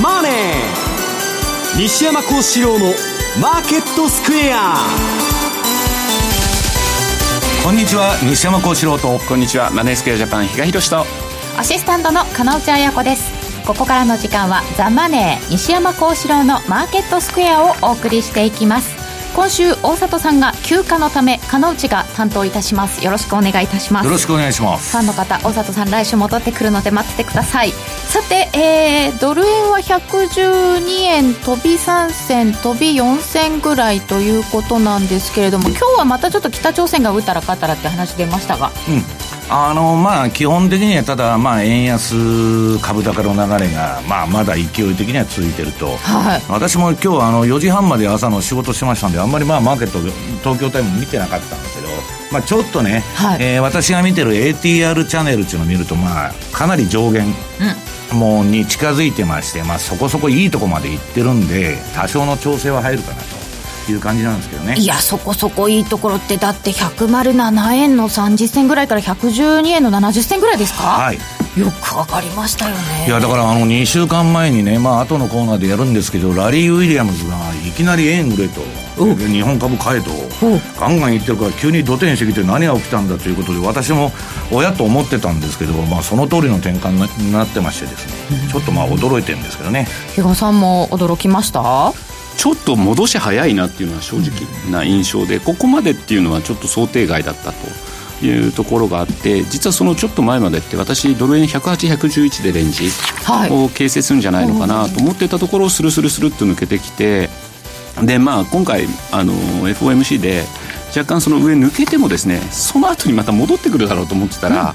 マネー」西山幸四郎の「マーケットスクエア」こんにちは西山幸四郎と。こんにちはマネースクエアジャパン比嘉宏と。アシスタントの金内彩子です。ここからの時間は「ザ・マネー西山幸四郎のマーケットスクエア」をお送りしていきます。今週大里さんが休暇のため金内が担当いたします。よろしくお願いいたします。よろしくお願いします。ファンの方大里さん来週戻ってくるので待っててくださいさて、えー、ドル円は112円飛び3銭飛び4銭ぐらいということなんですけれども今日はまたちょっと北朝鮮が打ったら勝ったらって話出ましたが。うん。あのまあ、基本的にはただ、まあ、円安株高の流れが、まあ、まだ勢い的には続いてると、はい、私も今日あの4時半まで朝の仕事してましたんであんまりまあマーケット東京タイム見てなかったんですけど、まあ、ちょっとね、はい、えー、私が見てる ATR チャンネルっていうのを見ると、まあ、かなり上限、うん、もうに近づいてまして、まあ、そこそこいいとこまで行ってるんで多少の調整は入るかなと。いう感じなんですけどね。いやそこそこいいところってだって107円の30銭ぐらいから112円の70銭ぐらいですか？はい。よく上がりましたよね。いやだからあの2週間前にねまあ後のコーナーでやるんですけどラリー・ウィリアムズがいきなり円売れと。日本株買えと。ガンガン言ってるから急に土天してきて何が起きたんだということで私も親と思ってたんですけど、まあ、その通りの転換になってましてですね、ちょっとまあ驚いてるんですけどね。比嘉さんも驚きました？ちょっと戻し早いなっていうのは正直な印象で、ここまでっていうのはちょっと想定外だったというところがあって実はそのちょっと前までって私ドル円108111でレンジを形成するんじゃないのかなと思ってたところをスルスルスルっと抜けてきてでまあ今回あの FOMC で若干その上抜けてもですねその後にまた戻ってくるだろうと思ってたら、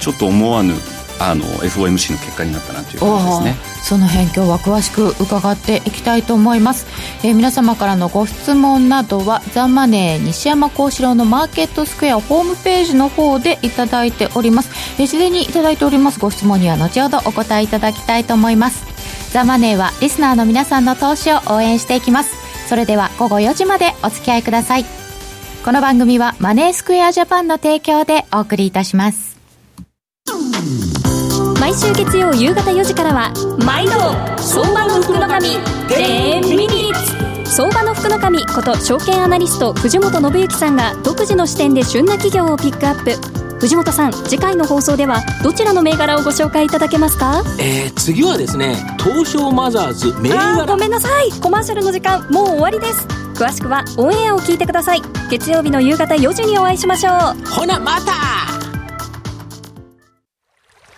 ちょっと思わぬあの FOMC の結果になったなという感じですね。その辺今日は詳しく伺っていきたいと思います、えー、皆様からのご質問などはザ・マネー西山幸四郎のマーケットスクエアホームページの方でいただいております、えー、にいただいております。ご質問には後ほどお答えいただきたいと思います。ザ・マネーはリスナーの皆さんの投資を応援していきます。それでは午後4時までお付き合いください。この番組はマネースクエアジャパンの提供でお送りいたします。毎週月曜夕方4時からは毎度相場の福の神10ミニッツ。相場の福の神こと証券アナリスト藤本信之さんが独自の視点で旬な企業をピックアップ。藤本さん次回の放送ではどちらの銘柄をご紹介いただけますか？えー、次はですね東証マザーズ銘柄ごめんなさいコマーシャルの時間。もう終わりです。詳しくはオンエアを聞いてください。月曜日の夕方4時にお会いしましょう。ほなまた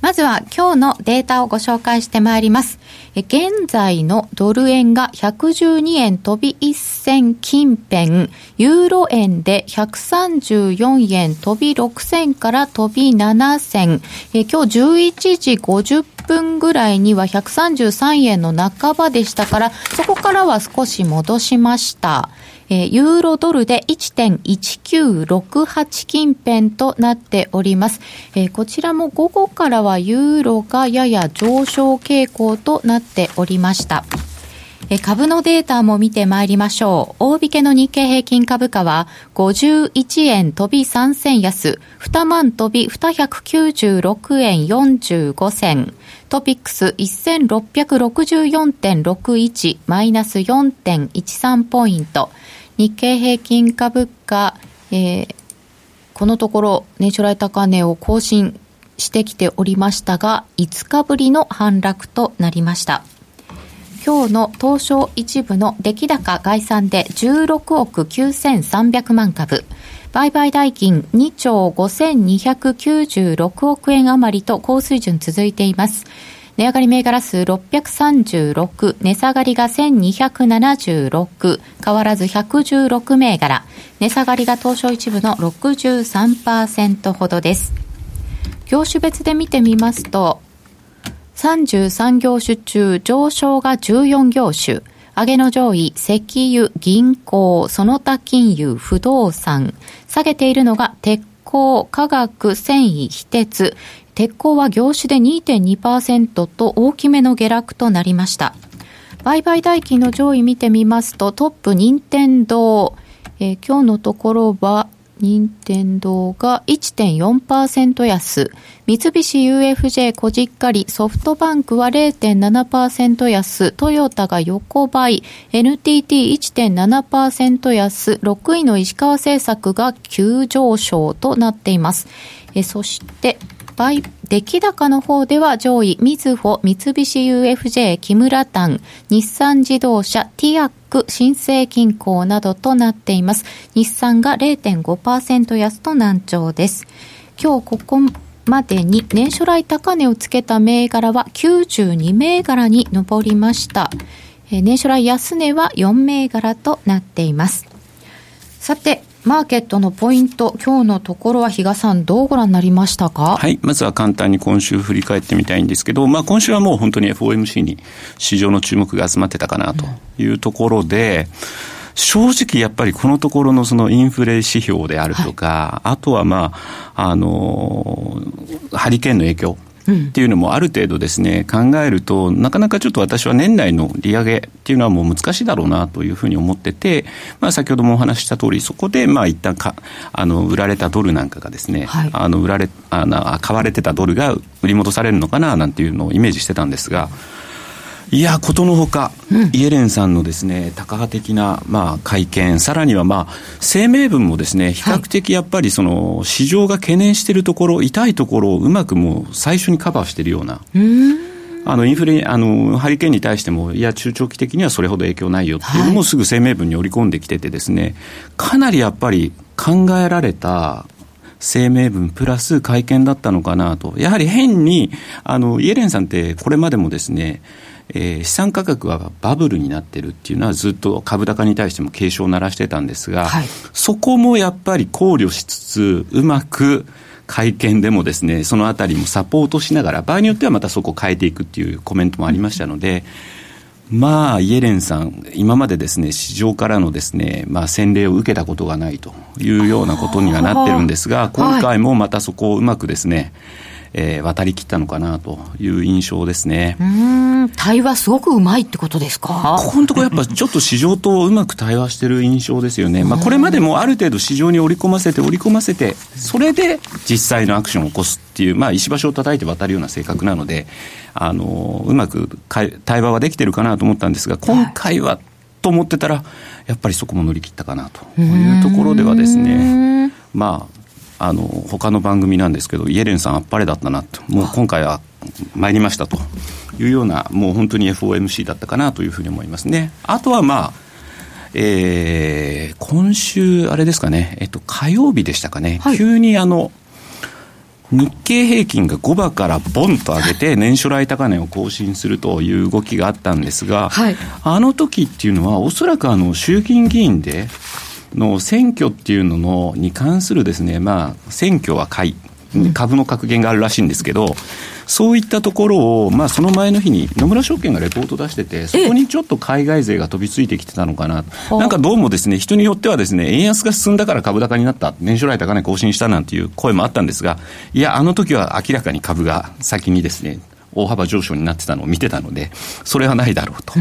まずは今日のデータをご紹介してまいります。現在のドル円が112円飛び1銭近辺、ユーロ円で134円飛び6銭から飛び7銭、え今日11時50分ぐらいには133円の半ばでしたから、そこからは少し戻しました。えー、ユーロドルで1.1968近辺となっております。えー、こちらも午後からはユーロがやや上昇傾向となっておりました。株のデータも見てまいりましょう。大引けの日経平均株価は51円飛び3銭安、2万飛び296円45銭。トピックス1664.61マイナス4.13ポイント。日経平均株価、えー、このところ年初来高値を更新してきておりましたが、5日ぶりの反落となりました。今日の東証一部の出来高概算で16億9300万株、売買代金2兆5296億円余りと高水準続いています。値上がり銘柄数636、値下がりが1276、変わらず116銘柄、値下がりが東証一部の63%ほどです。業種別で見てみますと、33業種中上昇が14業種、上げの上位、石油、銀行、その他金融、不動産、下げているのが鉄鋼、化学、繊維、非鉄、鉄鋼は業種で2.2%と大きめの下落となりました。売買代金の上位見てみますと、トップ、任天堂、えー、今日のところは、任天堂が1.4%安、三菱 UFJ 小じっかり、ソフトバンクは0.7%安、トヨタが横ばい、NTT1.7% 安、6位の石川製作が急上昇となっています。えそして、売、出来高の方では上位、みずほ、三菱 UFJ、木村丹、日産自動車、ティアック、新生銀行などとなっています。日産が0.5%安と難聴です。今日ここまでに年初来高値をつけた銘柄は92銘柄に上りました。年初来安値は4銘柄となっています。さて、マーケットのポイント、今日のところは比嘉さん、どうご覧になりましたか？はい、まずは簡単に今週振り返ってみたいんですけど、まあ今週はもう本当に FOMC に市場の注目が集まってたかなというところで、うん正直やっぱりこのところのそのインフレ指標であるとか、はい、あとはまあ、あの、ハリケーンの影響っていうのもある程度ですね、考えると、なかなかちょっと私は年内の利上げっていうのはもう難しいだろうなというふうに思ってて、まあ先ほどもお話しした通り、そこでまあ一旦か、あの、売られたドルなんかがですね、はい、あの、売られ、あの、買われてたドルが売り戻されるのかななんていうのをイメージしてたんですが、いや、ことのほか、うん、イエレンさんのですね、タカ派的な、まあ、会見、さらにはまあ、声明文もですね、比較的やっぱりその、市場が懸念しているところ、痛いところをうまくもう最初にカバーしているような。あのインフレあのハリケーンに対しても、いや、中長期的にはそれほど影響ないよっていうのも、すぐ声明文に織り込んできてて、ですね、かなりやっぱり考えられた声明文プラス会見だったのかなと、やはり変に、あのイエレンさんってこれまでもですね、えー、資産価格はバブルになってるっていうのはずっと株高に対しても警鐘を鳴らしてたんですが、はい、そこもやっぱり考慮しつつうまく会見でもですねそのあたりもサポートしながら場合によってはまたそこを変えていくっていうコメントもありましたので、まあ、イエレンさん、今までですね、市場からのですね、まあ、洗礼を受けたことがないというようなことにはなってるんですが、今回もまたそこをうまくですね、えー、渡りきったのかなという印象ですね。うん対話すごくうまいってことですか？ここのところやっぱちょっと市場とうまく対話してる印象ですよね。まあこれまでもある程度市場に織り込ませて織り込ませて、それで実際のアクションを起こすっていう、まあ石橋を叩いて渡るような性格なので、あの、うまく対話はできてるかなと思ったんですが、今回はと思ってたら、やっぱりそこも乗り切ったかなというところではですね、まあ、あの他の番組なんですけどイエレンさんあっぱれだったなと。もう今回は参りましたと。いうようなもう本当に FOMC だったかなというふうに思いますね。あとはまあえー、今週、あれですかね、えっと、火曜日でしたかね、はい、急にあの、日経平均が5場からボンと上げて、年初来高値を更新するという動きがあったんですが、はい、あの時っていうのは、おそらくあの衆議院議員で、の選挙っていうののに関するですね、まあ、選挙は買い、株の格言があるらしいんですけど、そういったところを、まあ、その前の日に野村証券がレポート出してて、そこにちょっと海外勢が飛びついてきてたのかな、なんかどうもですね、人によってはですね、円安が進んだから株高になった、年初来高値更新したなんていう声もあったんですが、いや、あの時は明らかに株が先にですね、大幅上昇になってたのを見てたので、それはないだろうと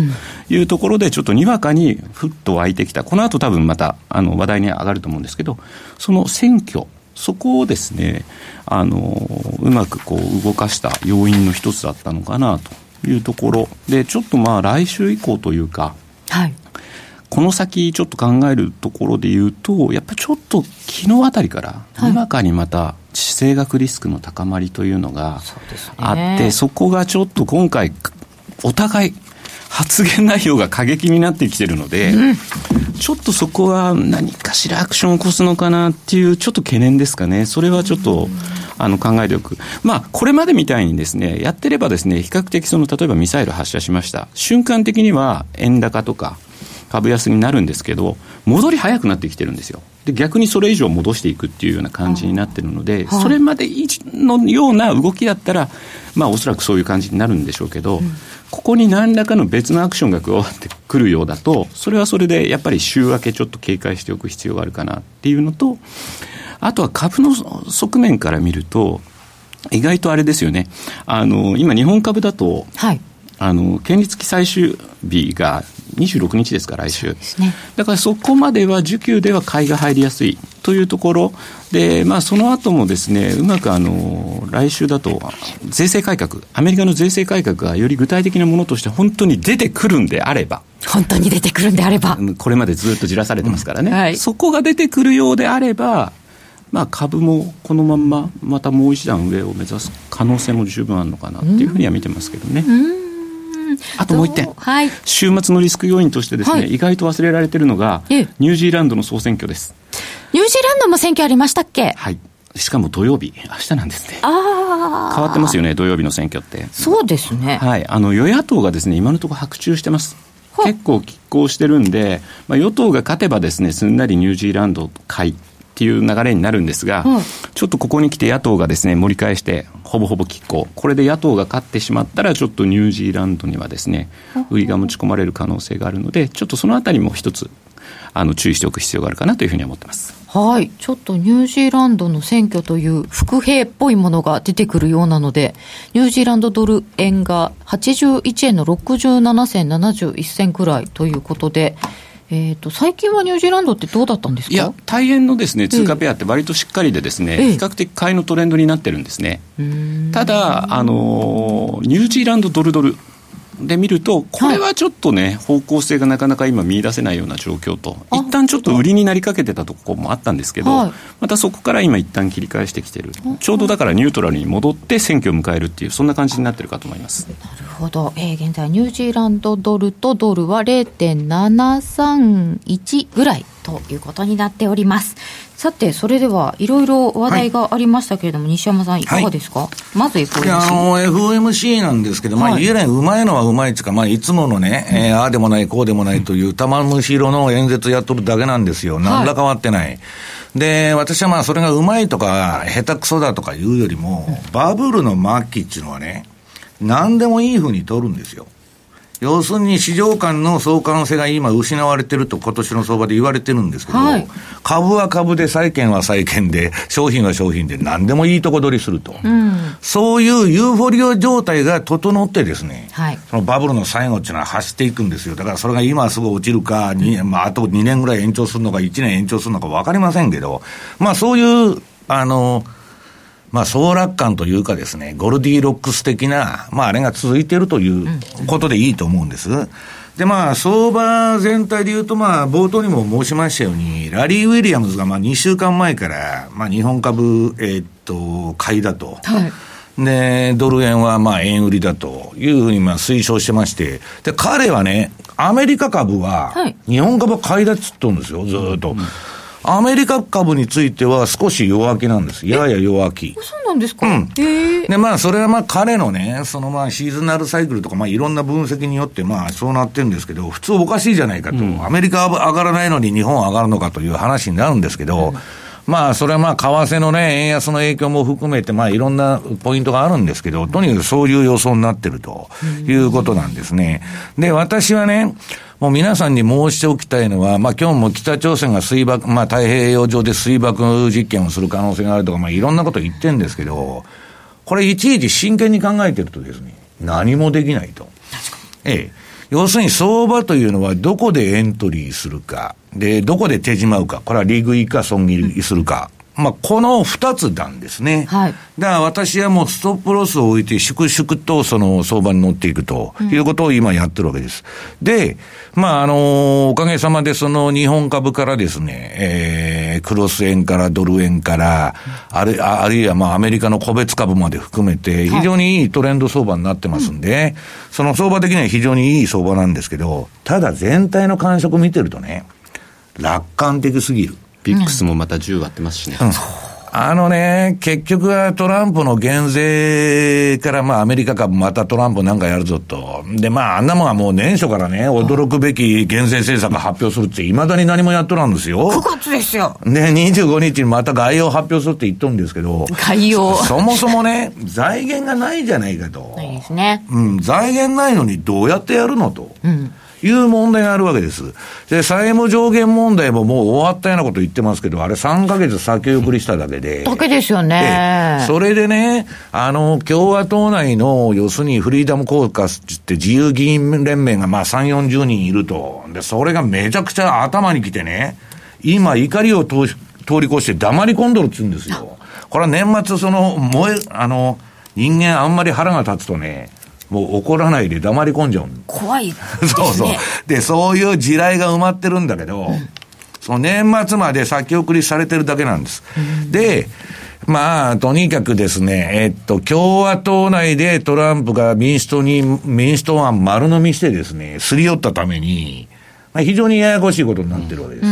いうところで、ちょっとにわかにふっと湧いてきた、この後多分またあの話題に上がると思うんですけど、その選挙、そこをですね、あのうまくこう動かした要因の一つだったのかなというところ。で、ちょっとまあ来週以降というか、はい、この先ちょっと考えるところで言うと、やっぱりちょっと昨日あたりから、にわかにまた地政学リスクの高まりというのがあって、そこがちょっと今回、お互い、発言内容が過激になってきてるので、うん、ちょっとそこは何かしらアクションを起こすのかなっていう、ちょっと懸念ですかね。それはちょっと、あの、考えておく。まあ、これまでみたいにですね、やってればですね、比較的その、例えばミサイル発射しました。瞬間的には円高とか、株安になるんですけど、戻り早くなってきてるんですよ。で逆にそれ以上戻していくっていうような感じになってるので、はい、それまでのような動きだったら、まあ、おそらくそういう感じになるんでしょうけど、うん、ここに何らかの別のアクションが加わってくるようだと、それはそれでやっぱり週明けちょっと警戒しておく必要があるかなっていうのと、あとは株の側面から見ると、意外とあれですよね、あの今、日本株だと、はい、あの権利付き最終日が26日ですか、来週、ね、だからそこまでは需給では買いが入りやすいというところで、まあ、その後もですねうまくあの来週だと税制改革、アメリカの税制改革がより具体的なものとして本当に出てくるんであれば。本当に出てくるんであれば。これまでずっとじらされてますからね、うんはい、そこが出てくるようであれば、まあ、株もこのまんままたもう一段上を目指す可能性も十分あるのかなっていうふうには見てますけどね。あともう一点、はい、週末のリスク要因としてですね、はい、意外と忘れられてるのが、ニュージーランドの総選挙です。ニュージーランドも選挙ありましたっけ？はい。しかも土曜日、明日なんですね。ああ。変わってますよね、土曜日の選挙って。そうですね。はい。あの、与野党がですね、今のところ白昼してます。結構拮抗してるんで、まあ、与党が勝てばですね、すんなりニュージーランド買いっていう流れになるんですが、うん、ちょっとここに来て野党がですね、盛り返して、ほぼほぼ拮抗。これで野党が勝ってしまったら、ちょっとニュージーランドにはですね、売りが持ち込まれる可能性があるので、ちょっとそのあたりも一つ、あの、注意しておく必要があるかなというふうに思ってます。はい。ちょっとニュージーランドの選挙という伏兵っぽいものが出てくるようなので、ニュージーランドドル円が81円の67銭71銭くらいということで、えーと、最近はニュージーランドってどうだったんですか？いや、大円のです、ね、通貨ペアって割としっかりでですね、ええ、比較的買いのトレンドになってるんですね。ただ、あのニュージーランドドルドル、で見ると、これはちょっとね、はい、方向性がなかなか今見出せないような状況と、一旦ちょっと売りになりかけてたところもあったんですけど、はい、またそこから今一旦切り返してきてる。ちょうどだからニュートラルに戻って選挙を迎えるっていう、そんな感じになってるかと思います。なるほど。えー、現在ニュージーランドドルとドルは0.731ぐらいということになっております。さて、それではいろいろ話題がありましたけれども、はい、西山さん、いかがですか、はい、まず FOMC。あの、FOMC なんですけど、まあ、言えない、うまいのはうまいっていうか、まあ、いつものね、うん、えー、ああでもない、こうでもないという、玉虫色の演説やっとるだけなんですよ。なんら変わってない。で、私はまあ、それがうまいとか、下手くそだとかいうよりも、バブルの末期っていうのはね、何でもいいふうに取るんですよ。要するに市場間の相関性が今失われてると今年の相場で言われてるんですけど、はい、株は株で債券は債券で商品は商品で何でもいいとこ取りすると、うん、そういうユーフォリア状態が整ってですね、はい、そのバブルの最後っていうのは走っていくんですよ。だからそれが今すぐ落ちるか、まあ、あと2年ぐらい延長するのか1年延長するのか分かりませんけど、まあそういう、あの、まあ、総楽観というかですね、ゴルディロックス的な、まあ、あれが続いているということでいいと思うんです。で、まあ、相場全体で言うと、まあ、冒頭にも申しましたように、ラリー・ウィリアムズが、まあ、2週間前から、まあ、日本株、えー、っと、買いだと。はいで、ドル円はまあ円売りだというふうにまあ推奨してまして、で、彼はね、アメリカ株は、日本株は買いだっつっとるんですよ、ずっと。うんアメリカ株については少し弱気なんです。やや弱気。そうなんですか？うん。で、まあ、それはまあ、彼のね、そのまあ、シーズナルサイクルとか、まあ、いろんな分析によって、まあ、そうなってるんですけど、普通おかしいじゃないかと。うん、アメリカは上がらないのに日本は上がるのかという話になるんですけど、うんまあ、それはまあ、為替のね、円安の影響も含めて、まあ、いろんなポイントがあるんですけど、とにかくそういう予想になってるということなんですね。で、私はね、もう皆さんに申しておきたいのは、まあ今日も北朝鮮が水爆、まあ太平洋上で水爆実験をする可能性があるとか、まあいろんなこと言ってるんですけど、これいちいち真剣に考えてるとですね、何もできないと。ええ。要するに相場というのはどこでエントリーするか、で、どこで手締まうか、これは利食いか損切りするか、まあ、この二つなんですね。はい。だから私はもうストップロスを置いて、粛々とその相場に乗っていくということを今やってるわけです。うん、で、まあ、あの、おかげさまでその日本株からですね、えー、クロス円からドル円から、あるあるいはまあアメリカの個別株まで含めて、非常にいいトレンド相場になってますんで、はい、その相場的には非常にいい相場なんですけど、ただ全体の感触見てるとね、楽観的すぎる。ビックスもまた10割ってますしね。うんあのね、結局はトランプの減税からまあアメリカ株またトランプなんかやるぞと。でまああんなもんはもう年初からね、驚くべき減税政策発表するって未だに何もやっとらんですよ。9月ですよ。ね、25日にまた概要発表するって言っとるんですけど。概要そ。そもそもね、財源がないじゃないかと。ないですね。うん、財源ないのにどうやってやるのと。うん。いう問題があるわけです。で、債務上限問題ももう終わったようなこと言ってますけど、あれ3ヶ月先送りしただけで。だけですよね。それでね、あの、共和党内の、要するにフリーダムコーカスって自由議員連盟がまあ3、40人いると。で、それがめちゃくちゃ頭にきてね、今怒りを通り越して黙り込んどるって言うんですよ。これは年末その、燃え、あの、人間あんまり腹が立つとね、もう怒らないで黙り込んじゃう怖い、ね、そうそう。で、そういう地雷が埋まってるんだけど、うん、その年末まで先送りされてるだけなんです。うん、で、まあ、とにかくですね、えっと、共和党内でトランプが民主党に、民主党案丸飲みしてですね、すり寄ったために、まあ、非常にややこしいことになってるわけです。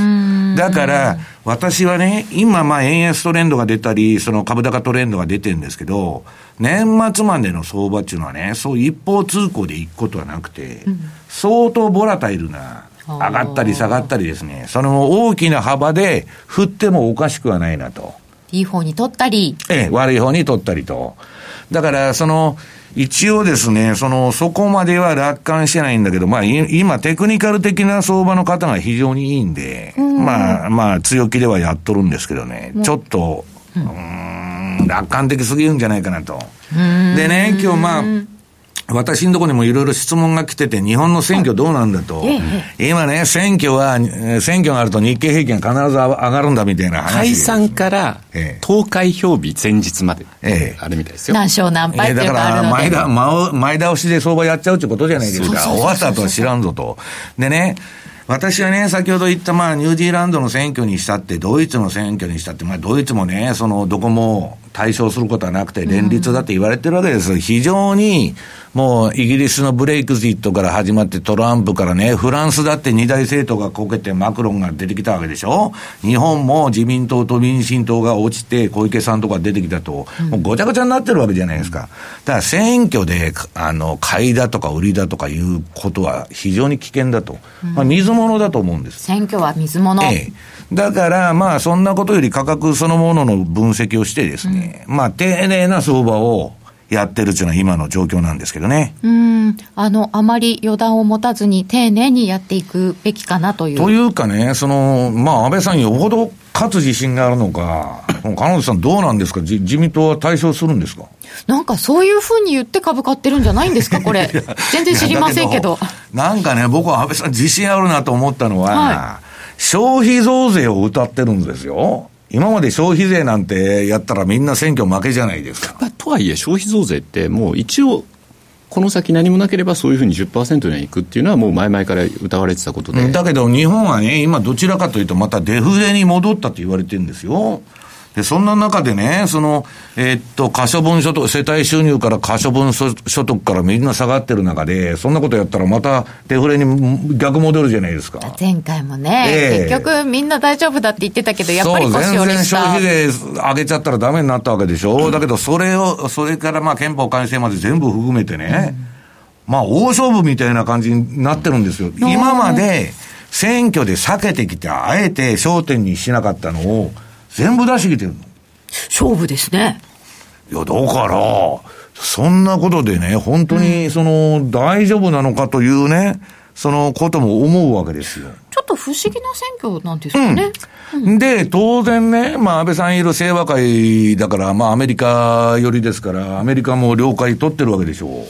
だから、私はね、今、まあ、円安トレンドが出たり、その株高トレンドが出てるんですけど、年末までの相場っていうのはね、そう一方通行で行くことはなくて、相当ボラタイルな、上がったり下がったりですね、その大きな幅で振ってもおかしくはないなと。いい方に取ったり。ええ、悪い方に取ったりと。だから、その、一応ですね、その、そこまでは楽観してないんだけど、まあ、今、テクニカル的な相場の方が非常にいいんで、まあ、まあ、強気ではやっとるんですけどね、ちょっと、うん、楽観的すぎるんじゃないかなと。でね、今日まあ、私のところにもいろいろ質問が来てて、日本の選挙どうなんだと。今ね、選挙は、選挙があると日経平均必ず上がるんだみたいな話。解散から投開票日前日まで、あるみたいですよ。何勝何敗ってだから前だ、前倒しで相場やっちゃうってことじゃないですか。終わったとは知らんぞと。でね、私はね、先ほど言った、まあ、ニュージーランドの選挙にしたって、ドイツの選挙にしたって、まあ、ドイツもね、その、どこも対象することはなくて、連立だって言われてるわけです。非常に、もうイギリスのブレイクジットから始まってトランプからね、フランスだって二大政党がこけてマクロンが出てきたわけでしょ？日本も自民党と民進党が落ちて小池さんとか出てきたと、もうごちゃごちゃになってるわけじゃないですか。だから選挙で、あの、買いだとか売りだとかいうことは非常に危険だと。まあ、水物だと思うんです。選挙は水物。ええ。だから、まあ、そんなことより価格そのものの分析をしてですね、うん、まあ、丁寧な相場を、やってるっていうのは今の状況なんですけどね。うん。あの、あまり予断を持たずに丁寧にやっていくべきかなという。というかね、その、まあ、安倍さんよほど勝つ自信があるのか、金本さんどうなんですか？自自民党は対象するんですか？なんかそういうふうに言って株買ってるんじゃないんですかこれ。全然知りませんけど。なんかね、僕は安倍さん自信あるなと思ったのは、はい、消費増税を歌ってるんですよ。今まで消費税なんてやったらみんな選挙負けじゃないですか。とはいえ、消費増税ってもう一応、この先何もなければそういうふうに10%にはいくっていうのはもう前々から歌われてたことで。だけど日本はね、今どちらかというとまたデフレに戻ったと言われてるんですよ。で、そんな中でね、その、えー、っと、可処分所得、世帯収入から可処分所得からみんな下がってる中で、そんなことやったらまたデフレに逆戻るじゃないですか。前回もね、えー、結局みんな大丈夫だって言ってたけど、やっぱり腰折りした全然消費税上げちゃったらダメになったわけでしょ。うん、だけど、それを、それからまあ憲法改正まで全部含めてね、うん、まあ大勝負みたいな感じになってるんですよ。今まで選挙で避けてきて、あえて焦点にしなかったのを、全部出してきてるの？勝負ですね。いや、だから、そんなことでね、本当に、その、大丈夫なのかというね、そのことも思うわけですよ。ちょっと不思議な選挙なんですかね。うん、で、当然ね、まあ、安倍さんいる清和会だから、まあ、アメリカ寄りですから、アメリカも了解取ってるわけでしょう。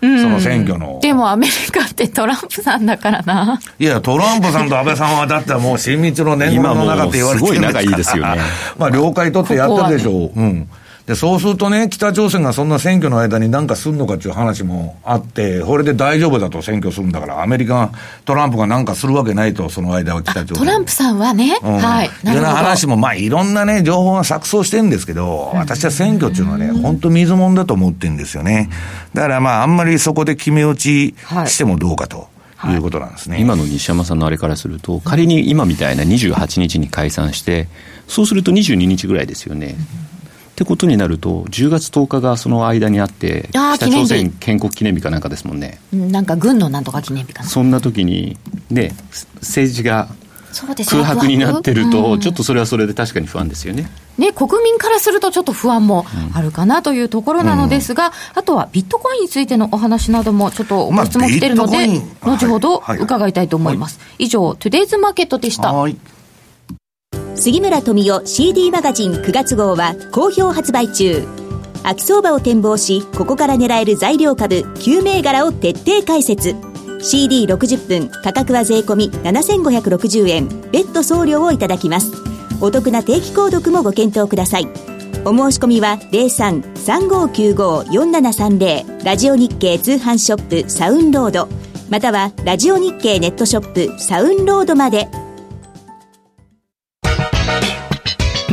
そのの選挙の。でもアメリカってトランプさんだからな。いや、トランプさんと安倍さんはだってもう親密の年号の中って言われてるんですから。すごい仲いいですよね。まあ、了解取ってやってるでしょう。ね、うん。で、そうするとね、北朝鮮がそんな選挙の間に何かするのかっていう話もあって、これで大丈夫だと選挙するんだから、アメリカ、トランプが何かするわけないと、その間は北朝鮮。トランプさんはね、うん、はい。いろんな話も、まあ、いろんなね、情報が錯綜してるんですけど、私は選挙っていうのはね、本当水物だと思ってるんですよね。だからまあ、あんまりそこで決め打ちしてもどうかと。いうことなんですね、今の西山さんのあれからすると、仮に今みたいな28日に解散して、そうすると22日ぐらいですよね。ってことになると、10月10日がその間にあって、北朝鮮建国記念日かなんかですもんね。なんか軍のなんとか記念日かな。そんな時に、ね、政治が空白になってると、ちょっとそれはそれで確かに不安ですよね。ね、国民からするとちょっと不安もあるかなというところなのですが、うん、あとはビットコインについてのお話などもちょっとご質問来てるので、まあ、後ほど伺いたいと思います。はいはい、以上、トゥデイズマーケットでした。はい杉村富代 CD マガジン9月号は好評発売中。秋相場を展望しここから狙える材料株9銘柄を徹底解説。CD60 分価格は税込7560円。別途送料をいただきます。お得な定期購読もご検討ください。お申し込みは0335954730ラジオ日経通販ショップサウンロード。またはラジオ日経ネットショップサウンロードまで。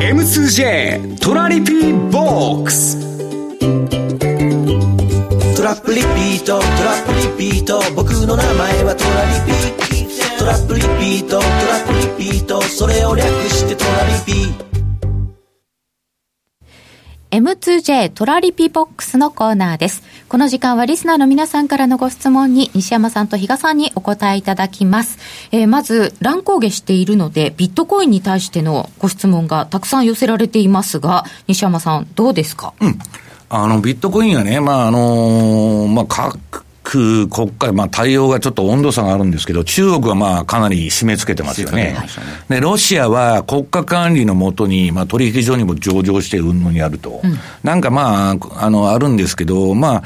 M2J トラリピボックス。トラップリピートトラップリピート。僕の名前はトラリピト。ラップリピートトラップリピート。それを略してトラリピ M2J トラリピボックスのコーナーです。この時間はリスナーの皆さんからのご質問に西山さんと比嘉さんにお答えいただきます。えー、まず、乱高下しているので、ビットコインに対してのご質問がたくさん寄せられていますが、西山さん、どうですか？うん。あの、ビットコインはね、まあ、あのー、まあ、国会、まあ、対応がちょっと温度差があるんですけど、中国はまあかなり締め付けてますよね。で、ロシアは国家管理のもとに、まあ、取引所にも上場してうんぬんやると、うん、なんかまあ、あの、あるんですけど、まあ、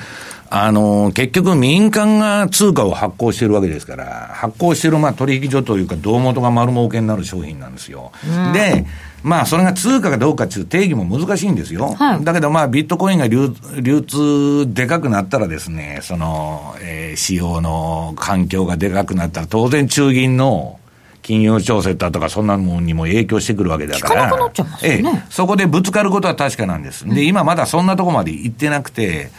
あの、結局民間が通貨を発行してるわけですから、発行してるまあ取引所というか、胴元が丸儲けになる商品なんですよ。うん、で、まあ、それが通貨かどうかっていう定義も難しいんですよ。はい、だけど、まあ、ビットコインが流流通でかくなったらですね、その、えー、使用の環境がでかくなったら、当然中銀の金融調整だとか、そんなもんにも影響してくるわけだから、ね、ええ、そこでぶつかることは確かなんです。で、今まだそんなとこまで行ってなくて、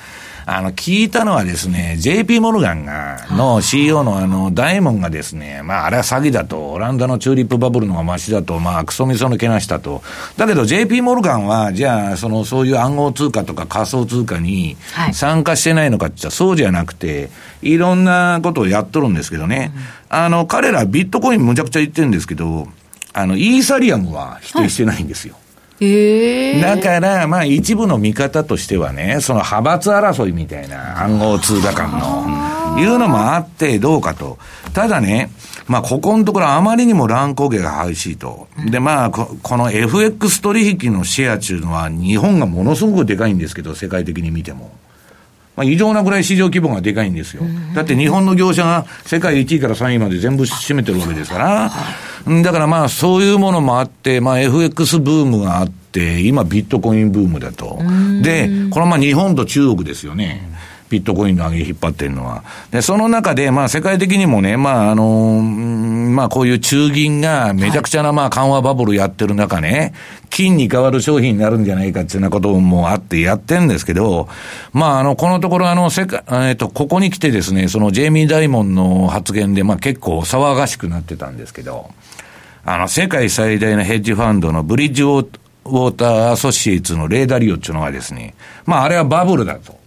あの、聞いたのはですね、JP モルガンが、の CEO のあの、ダイモンがですね、まあ、あれは詐欺だと、オランダのチューリップバブルのがマシだと、まあ、クソみそのけなしたと。だけど JP モルガンは、じゃあ、その、そういう暗号通貨とか仮想通貨に参加してないのかって言ったら、そうじゃなくて、いろんなことをやっとるんですけどね。あの、彼らビットコインむちゃくちゃ言ってるんですけど、あの、イーサリアムは否定してないんですよ。はいだから、まあ一部の見方としてはね、その派閥争いみたいな暗号通貨間の、いうのもあってどうかと。ただね、まあここのところあまりにも乱高下が激しいと。で、まあこの FX 取引のシェアっていうのは日本がものすごくでかいんですけど、世界的に見ても。まあ、異常なぐらい市場規模がでかいんですよ。だって日本の業者が世界1位から3位まで全部占めてるわけですから、だからまあそういうものもあって、まあ FX ブームがあって、今ビットコインブームだと。で、これはまあ日本と中国ですよね。ビットコインの上げ引っ張ってるのは。で、その中で、まあ世界的にもね、まああの、まあこういう中銀がめちゃくちゃなまあ緩和バブルやってる中ね、金に代わる商品になるんじゃないかっていうようなこともあってやってんですけど、まああの、このところあの、世界、えっと、ここに来てですね、そのジェイミー・ダイモンの発言で、まあ結構騒がしくなってたんですけど、あの、世界最大のヘッジファンドのブリッジウォーターアソシエイツのレーダリオっていうのはですね、まああれはバブルだと。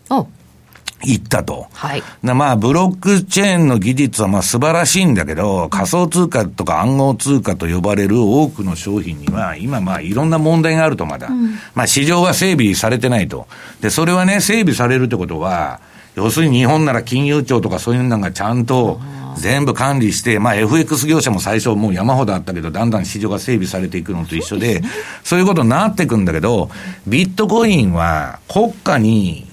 言ったと。はい。まあ、ブロックチェーンの技術はまあ素晴らしいんだけど、仮想通貨とか暗号通貨と呼ばれる多くの商品には、今まあいろんな問題があるとまだ。うんまあ市場が整備されてないと。で、それはね、整備されるってことは、要するに日本なら金融庁とかそういうのがちゃんと全部管理して、まあ FX 業者も最初もう山ほどあったけど、だんだん市場が整備されていくのと一緒で、そういうことになっていくんだけど、ビットコインは国家に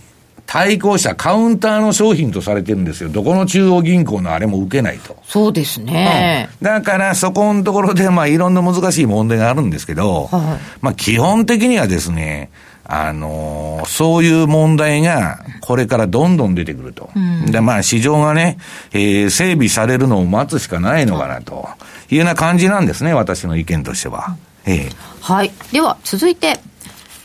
対抗したカウンターの商品とされてるんですよ。どこの中央銀行のあれも受けないと。そうですね。だからそこのところでまあいろんな難しい問題があるんですけど、まあ基本的にはですね、あのーそういう問題がこれからどんどん出てくると。うんで、まあ市場がね、えー整備されるのを待つしかないのかなというような感じなんですね、私の意見としては。ええはい。では、続いて、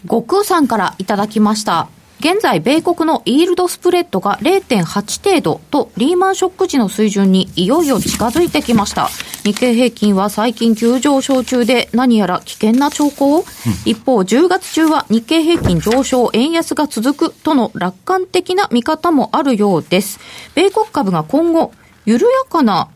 悟空さんからいただきました。現在、米国のイールドスプレッドが0.8程度とリーマンショック時の水準にいよいよ近づいてきました。日経平均は最近急上昇中で何やら危険な兆候、一方、10月中は日経平均上昇、円安が続くとの楽観的な見方もあるようです。米国株が今後、緩やかな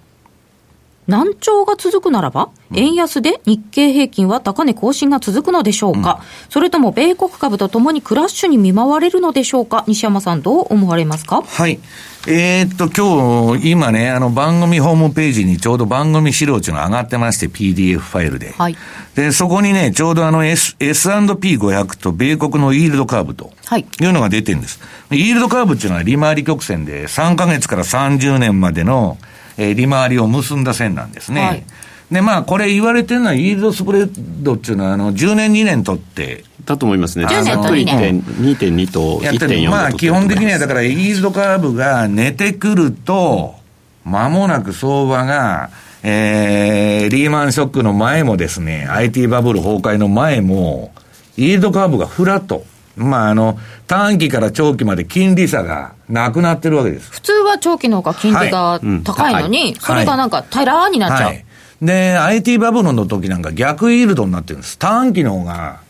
難聴が続くならば、円安で日経平均は高値更新が続くのでしょうか、それとも米国株とともにクラッシュに見舞われるのでしょうか？西山さん、どう思われますか？はい。えーっと、今日、今ね、あの、番組ホームページにちょうど番組資料っていうのが上がってまして、PDF ファイルで。はい。で、そこにね、ちょうどあの S、S&P500 と米国のイールドカーブと。はい。いうのが出てるんです。イールドカーブっていうのは利回り曲線で3ヶ月から30年までの、えー利回りを結んだ線なんですね。はいで、まあ、これ言われてるのは、イールドスプレッドっていうのは、あの、10年、2年取って。だと思いますね。10年とざっと2年2.2とやってる。1.4まあ、で基本的には、だから、イールドカーブが寝てくると、間もなく相場が、えー、リーマンショックの前もですね、IT バブル崩壊の前も、イールドカーブがフラット。まあ、あの、短期から長期まで金利差がなくなってるわけです。普通は長期の方が金利が高いのに、はいうんそれがなんか平らになっちゃう。はい。で、IT バブルの時なんか逆イールドになってるんです。短期の方が、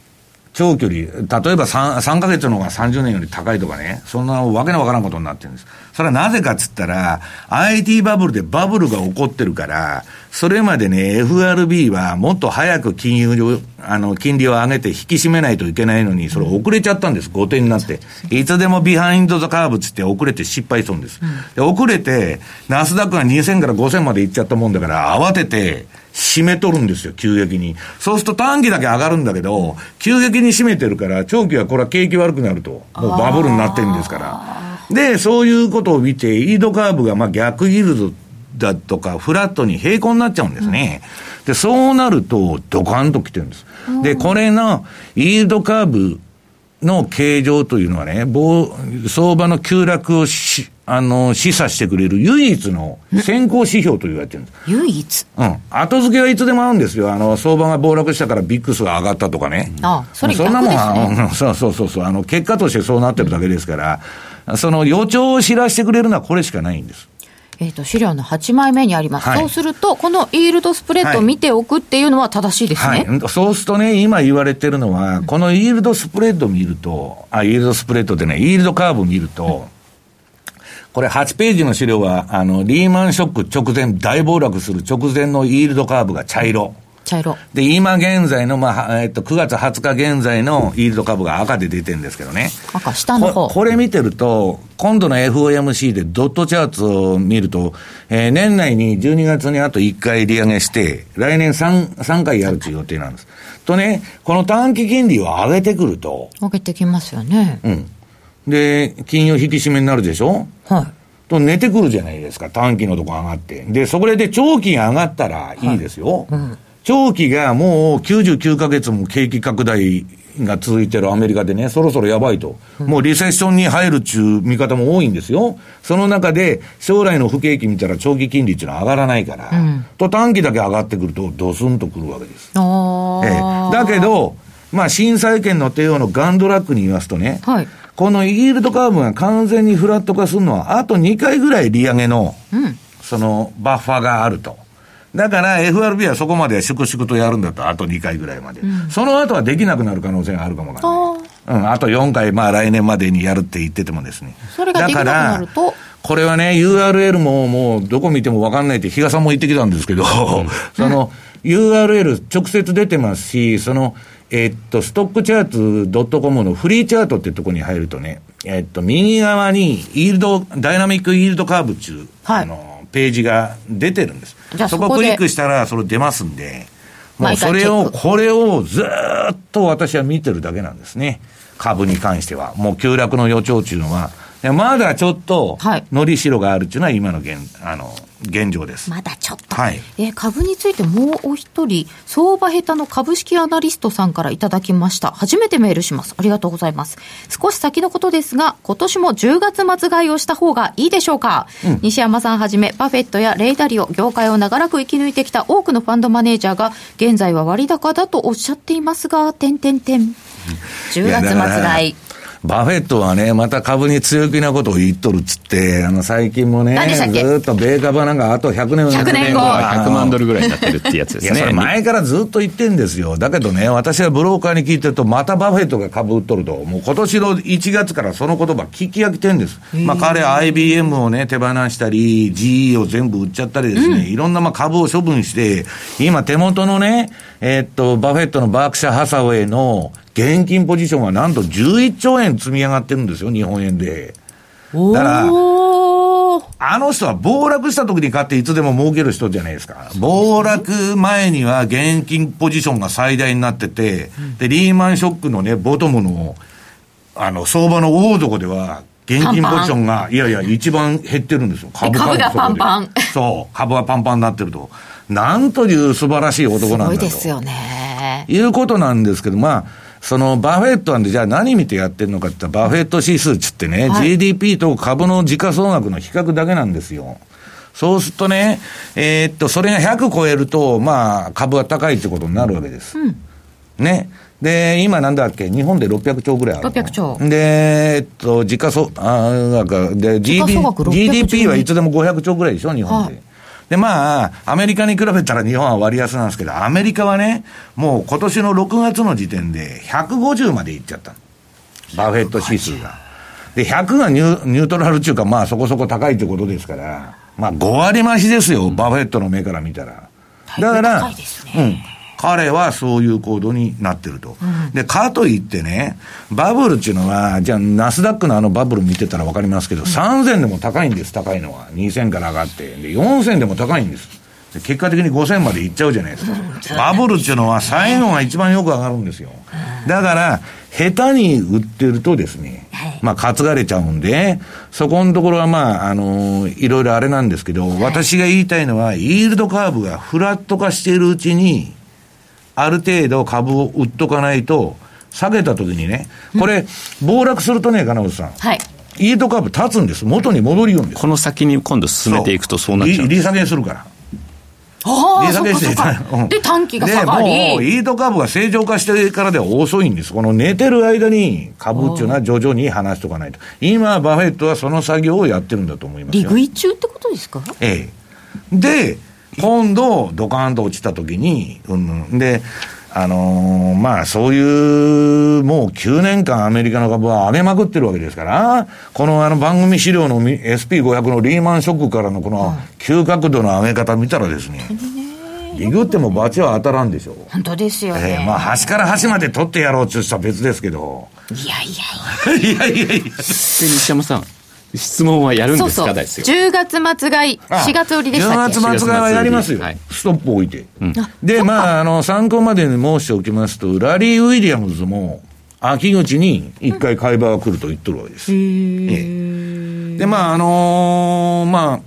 長距離、例えば 3, 3ヶ月の方が30年より高いとかね、そんなわけのわからんことになってるんです。それはなぜかっつったら、IT バブルでバブルが起こってるから、それまでね、FRB はもっと早く金融を、あの、金利を上げて引き締めないといけないのに、それ遅れちゃったんです、後手になって。いつでも behind the curve つって遅れて失敗するんです。で遅れて、ナスダックが2000から5000まで行っちゃったもんだから、慌てて、締めとるんですよ、急激に。そうすると短期だけ上がるんだけど、急激に締めてるから、長期はこれは景気悪くなると。もうバブルになってるんですから。で、そういうことを見て、イールドカーブがまあ逆イールドだとか、フラットに平行になっちゃうんですね。で、そうなると、ドカンと来てるんです。で、これの、イードカーブの形状というのはね、相場の急落をし、あの、示唆してくれる唯一の先行指標と言われてるんです。唯一？うん。後付けはいつでもあるんですよ。あの、相場が暴落したからビックスが上がったとかね。あそれそんなもんそうそうそうそう。あの、結果としてそうなってるだけですから、その予兆を知らせてくれるのはこれしかないんです。えっ、と、資料の8枚目にあります。はいそうすると、このイールドスプレッドを見ておくっていうのは正しいですね。はい。そうするとね、今言われてるのは、このイールドスプレッド見ると、あ、イールドスプレッドでね、イールドカーブ見ると、これ8ページの資料は、あの、リーマンショック直前、大暴落する直前のイールドカーブが茶色。茶色。で、今現在の、まあ、えっと、9月20日現在のイールド株が赤で出てるんですけどね。赤、下の方。ここれ見てると、今度の FOMC でドットチャーツを見ると、えー年内に12月にあと1回利上げして、来年 3, 3回やるという予定なんです。とね、この短期金利を上げてくると、上げてきますよね。うん。で、金融引き締めになるでしょ？はい。と寝てくるじゃないですか、短期のとこ上がって。で、それで長期が上がったらいいですよ。長期がもう99ヶ月も景気拡大が続いてるアメリカでね、そろそろやばいと。もうリセッションに入るっちゅう見方も多いんですよ。その中で、将来の不景気見たら長期金利っていうのは上がらないから、うん。と短期だけ上がってくると、ドスンとくるわけです。ええ、だけど、まあ、新債券の帝王のガンドラックに言いますとね、はい。このイールドカーブが完全にフラット化するのは、あと2回ぐらい利上げの、うん。その、バッファーがあると。だから FRB はそこまで粛々とやるんだと、あと2回ぐらいまで。うん、その後はできなくなる可能性があるかもわからない。うん、あと4回、まあ来年までにやるって言っててもですね。それができなくなるとこれはね、URL ももうどこ見てもわかんないって、比嘉さんも言ってきたんですけど、その、URL 直接出てますし、その、えっと、ストックチャート .com のフリーチャートってとこに入るとね、えっと、右側に、イールド、ダイナミックイールドカーブっていう、はい、あの、ページが出てるんです。そこをクリックしたら、それ出ますんで、もうそれを、これをずっと私は見てるだけなんですね。株に関しては。もう急落の予兆っていうのは、まだちょっと、のりしろがあるっていうのは今の現、あの、現状です。まだちょっと。はい。えー、株についてもうお一人、相場下手の株式アナリストさんからいただきました。初めてメールします。ありがとうございます。少し先のことですが、今年も10月末買いをした方がいいでしょうか、うん、西山さんはじめ、バフェットやレイダリオ、業界を長らく生き抜いてきた多くのファンドマネージャーが、現在は割高だとおっしゃっていますが、点点点。10月末買い。バフェットはね、また株に強気なことを言っとるっつって、あの、最近もね、ずっと米株はなんかあと100年後。100年後。100万ドルぐらいになってるってやつですね。いや、それ前からずっと言ってんですよ。だけどね、私はブローカーに聞いてると、またバフェットが株売っとると、もう今年の1月からその言葉聞き飽きてんです。まあ彼は IBM をね、手放したり、GE を全部売っちゃったりですね、うん、いろんなまあ株を処分して、今手元のね、えー、っと、バフェットのバークシャ・ハサウェイの現金ポジションはなんと11兆円積み上がってるんですよ、日本円で。だから、あの人は暴落した時に買っていつでも儲ける人じゃないですか。暴落前には現金ポジションが最大になってて、で、リーマンショックのね、ボトムの、あの、相場の大底では、現金ポジションが、いやいや、一番減ってるんですよ。株株がパンパン。そう、株がパンパンになってると。なんという素晴らしい男なんだと。すごいですよね。いうことなんですけど、まあ、そのバフェットなんで、じゃあ何見てやってるのかって言ったら、バフェット指数っつってね、はい、GDP と株の時価総額の比較だけなんですよ。そうするとね、えー、っと、それが100超えると、まあ、株は高いってことになるわけです。うん、ね。で、今なんだっけ日本で600兆ぐらいある。600兆。で、えっと、時価総、あなんか、で、GDP はいつでも500兆ぐらいでしょ日本で。はいで、まあ、アメリカに比べたら日本は割安なんですけど、アメリカはね、もう今年の6月の時点で150までいっちゃったバフェット指数が。で、100がニュニュートラルっちゅうか、まあそこそこ高いってことですから、まあ5割増しですよ、バフェットの目から見たら。だから、うん。彼はそういう行動になってると。うん、で、かといってね、バブルっていうのは、じゃあ、ナスダックのあのバブル見てたらわかりますけど、うん、3000でも高いんです、高いのは。2000から上がって。で、4000でも高いんです。で結果的に5000までいっちゃうじゃないですか。うん、バブルっていうのは最後が一番よく上がるんですよ。だから、下手に売ってるとですね、まあ、担がれちゃうんで、そこのところはまあ、あのいろいろあれなんですけど、私が言いたいのは、イールドカーブがフラット化しているうちに、ある程度株を売っとかないと、下げた時にね、これ、暴落するとね、金本さん。はい。イート株立つんです。元に戻りよんです。この先に今度進めていくとそうなっちゃう。利下げするから。利下げして、うん、で、短期が下がり。で、もう、イート株が正常化してからでは遅いんです。この寝てる間に株っていうのは徐々に話しとかないと。今、バフェットはその作業をやってるんだと思いますよ。利食い中ってことですか？ええ。で、今度、ドカーンと落ちたときに、うん、で、あのー、まあ、そういう、もう9年間アメリカの株は上げまくってるわけですから、このあの番組資料の SP500 のリーマンショックからのこの急角度の上げ方見たらですね、リグっても罰は当たらんでしょう。本当ですよね。えー、まあ、端から端まで取ってやろうって言ったら別ですけど。いやいやいや。いやいやいや。で、西山さん。質問はやるんですかですよ。10月末買い、4月売りでしたっけ ?10 月末買いはやりますよ。はい、ストップ置いて。うん、で、まあ、あの、参考までに申しておきますと、ラリー・ウィリアムズも、秋口に一回買い場が来ると言っとるわけです。うん、で、まあ、あのー、まあ、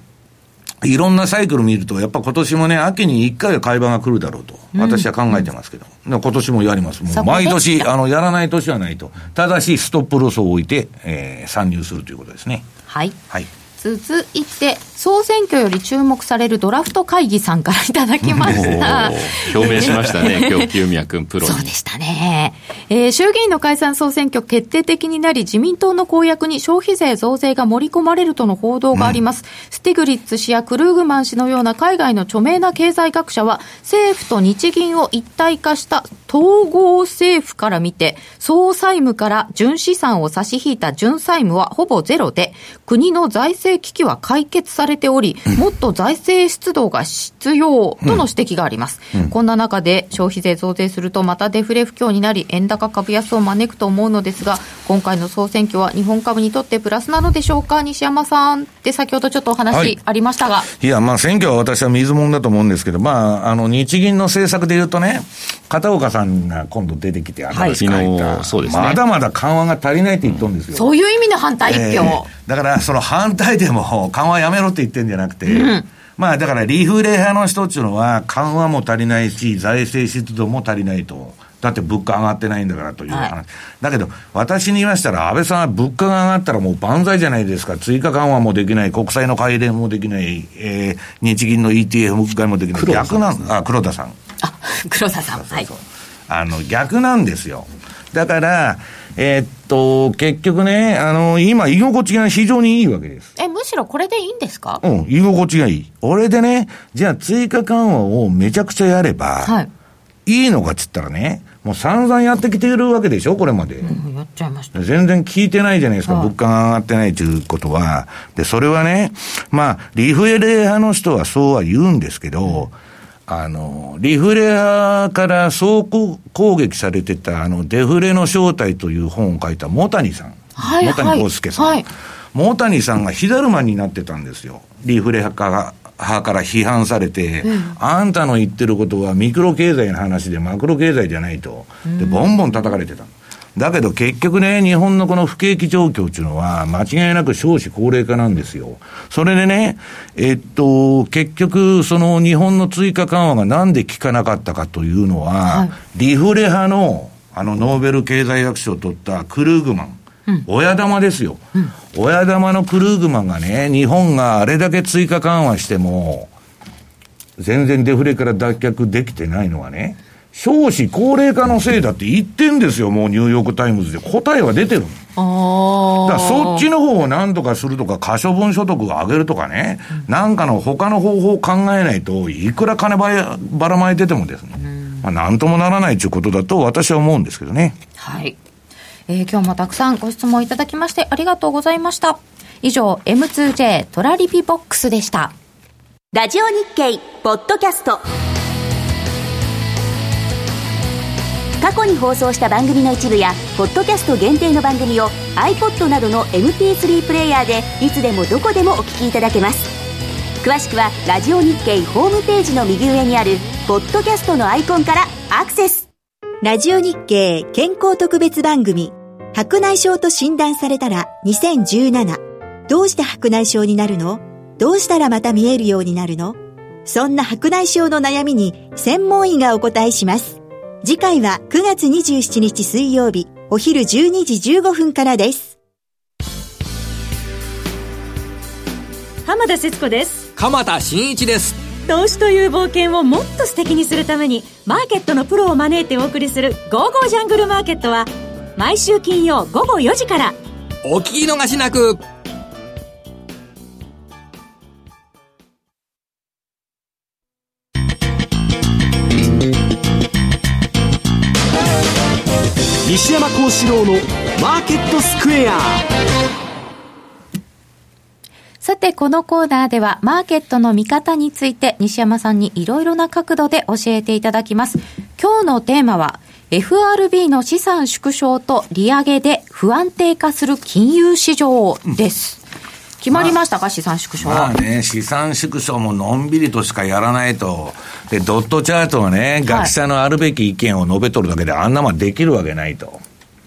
いろんなサイクル見ると、やっぱ今年もね、秋に一回は買い場が来るだろうと、私は考えてますけど、うん、今年もやります。もう毎年、あの、やらない年はないと。ただし、ストップロスを置いて、えー、参入するということですね。はい。はい。続いて、総選挙より注目されるドラフト会議さんからいただきました。表明しましたね、今日、清宮君プロに。そうでしたね。えー衆議院の解散総選挙決定的になり、自民党の公約に消費税増税が盛り込まれるとの報道があります。スティグリッツ氏やクルーグマン氏のような海外の著名な経済学者は、政府と日銀を一体化した統合政府から見て、総債務から純資産を差し引いた純債務はほぼゼロで、国の財政危機は解決されており、もっと財政出動が必要との指摘があります。こんな中で消費税増税するとまたデフレ不況になり、円高株安を招くと思うのですが、今回の総選挙は日本株にとってプラスなのでしょうか、西山さんって先ほどちょっとおは話い。ありましたが。いや、まあ選挙は私は水物だと思うんですけど、まあ、あの、日銀の政策で言うとね、片岡さんが今度出てきて、新しく書いた、昨日そうですねまだまだ緩和が足りないって言っとるんですよ。そういう意味の反対一票。ええだから、その反対でも 緩和やめろって言ってんじゃなくて、うんまあだからリフレ派の人っていうのは緩和も足りないし、財政出動も足りないと。だって物価上がってないんだからという話。はいだけど、私に言いましたら、安倍さんは物価が上がったらもう万歳じゃないですか。追加緩和もできない、国債の改良もできない、えー日銀の ETF 買いもできない。逆なん、あ、黒田さん。黒田さん。はい。あの、逆なんですよ。だから、えーっと、結局ね、あの、今、居心地が非常にいいわけです。え、むしろこれでいいんですか？うん、居心地がいい。俺でね、じゃあ追加緩和をめちゃくちゃやれば、はい。い、いのかっつったらね、もう散々やってきているわけでしょ、これまで。うんやっちゃいました。全然聞いてないじゃないですか、はい物価が上がってないということは。で、それはね、まあ、リフレ派の人はそうは言うんですけど、あの、リフレ派から総攻撃されてた、あの、デフレの正体という本を書いたモタニさん。はいモタニコウスケさん。はいモタニさんが火だるまになってたんですよ。リフレ派から派から批判されて、あんたの言ってることはミクロ経済の話でマクロ経済じゃないと。で、ボンボン叩かれてた。だけど結局ね、日本のこの不景気状況っていうのは、間違いなく少子高齢化なんですよ。それでね、えっと、結局、その日本の追加緩和がなんで効かなかったかというのは、リフレ派の、あの、ノーベル経済学賞を取ったクルーグマン。親玉ですよ、親玉のクルーグマンがね、日本があれだけ追加緩和しても、全然デフレから脱却できてないのはね、少子高齢化のせいだって言ってんですよ、もうニューヨーク・タイムズで。答えは出てる。あだからそっちの方を何とかするとか、可処分所得を上げるとかね、なんかの他の方法を考えないといくら金ばやばらまいててもですね、まあ、なんともならないということだと私は思うんですけどね。はい。えー今日もたくさんご質問いただきましてありがとうございました。以上、M2J トラリピボックスでした。ラジオ日経ポッドキャスト過去に放送した番組の一部やポッドキャスト限定の番組を iPod などの MP3 プレイヤーでいつでもどこでもお聞きいただけます。詳しくはラジオ日経ホームページの右上にあるポッドキャストのアイコンからアクセス。ラジオ日経健康特別番組白内障と診断されたら2017どうして白内障になるの？どうしたらまた見えるようになるの？そんな白内障の悩みに専門医がお答えします。次回は9月27日水曜日お昼12時15分からです。浜田節子です。鎌田新一です。投資という冒険をもっと素敵にするためにマーケットのプロを招いてお送りする「ゴーゴージャングルマーケット」は毎週金曜午後4時から。お聞き逃しなく四郎のマーケットスクエアさて、このコーナーでは、マーケットの見方について、西山さんにいろいろな角度で教えていただきます。今日のテーマは、FRB の資産縮小と利上げで不安定化する金融市場です。決まりましたか、資産縮小は？まあね、資産縮小ものんびりとしかやらないと。で、ドットチャートはね、学者のあるべき意見を述べとるだけであんなもんできるわけないと。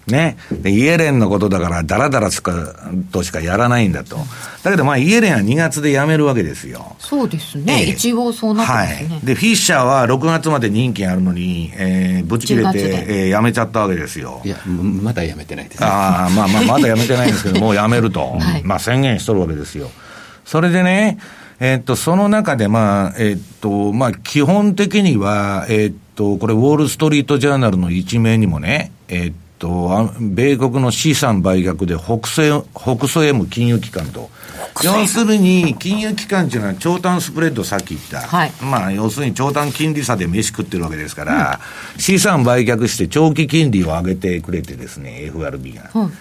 ね。で、イエレンのことだから、ダラダラしか、としかやらないんだと。だけどまあ、イエレンは2月で辞めるわけですよ。そうですね。ええ一応そうなってはますね。い。で、フィッシャーは6月まで任期あるのに、えー、ぶち切れ10てえー辞めちゃったわけですよ。いや、まだやめてないです。ああ、まあまあ、まだ辞めてないんですけど、もう辞めると。まあ宣言しとるわけですよ。それでね、えっと、その中で、まあ、えっと、まあ、基本的には、えっと、これ、ウォール・ストリート・ジャーナルの一面にもね、えっと、米国の資産売却で北西、北総へ向金融機関と。要するに、金融機関っていうのは長短スプレッドさっき言った。はい、まあ、要するに長短金利差で飯食ってるわけですから、うん、資産売却して長期金利を上げてくれてですね、FRB が。うん、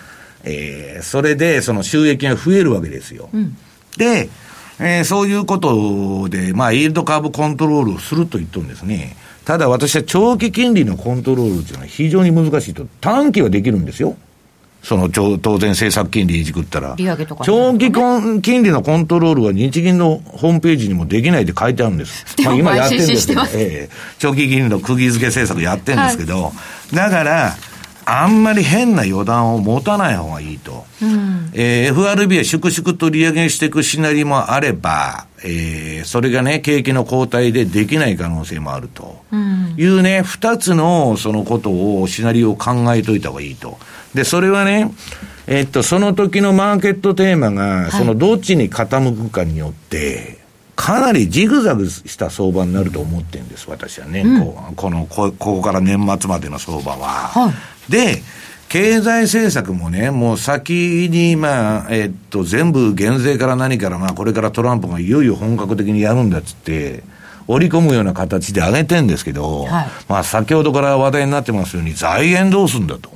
えー、それで、その収益が増えるわけですよ。うん、で、えー、そういうことで、まあ、イールドカーブコントロールをすると言っとるんですね。ただ私は長期金利のコントロールっていうのは非常に難しいと。短期はできるんですよ。その当然政策金利いじくったら。利上げとか、ね、長期金利のコントロールは日銀のホームページにもできないって書いてあるんです。まあ今やってるんですけど、ええ、長期金利の釘付け政策やってるんですけど、はい、だから、あんまり変な予断を持たない方がいいと。うん、えー、FRB は粛々と利上げしていくシナリオもあれば、えー、それがね、景気の後退でできない可能性もあると。いうね、二つのそのことを、シナリオを考えといた方がいいと。で、それはね、えっと、その時のマーケットテーマが、そのどっちに傾くかによって、かなりジグザグした相場になると思ってるんです、私はね。うん、ここのこ、ここから年末までの相場は。はい、で、経済政策もね、もう先に、まあ、えっと、全部減税から何から、まあ、これからトランプがいよいよ本格的にやるんだっつって、織り込むような形で上げてんですけど、はい、まあ、先ほどから話題になってますように、財源どうすんだと。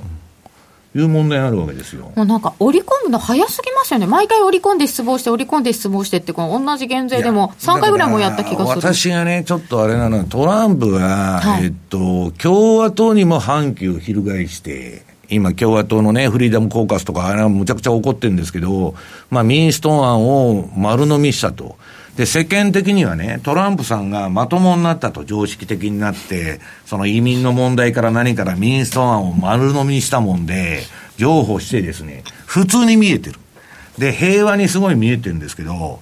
いう問題あるわけですよ。もうなんか、織り込むの早すぎますよね。毎回織り込んで失望して、織り込んで失望してって、この同じ減税でも3回ぐらいもやった気がする。私がね、ちょっとあれなのは、トランプが、はい、えっと、共和党にも反旗を翻して、今、共和党のね、フリーダムコーカスとか、あれはむちゃくちゃ怒ってるんですけど、まあ、民主党案を丸飲みしたと。で、世間的にはね、トランプさんがまともになったと常識的になって、その移民の問題から何から民主党案を丸飲みにしたもんで、譲歩してですね、普通に見えてる。で、平和にすごい見えてるんですけど、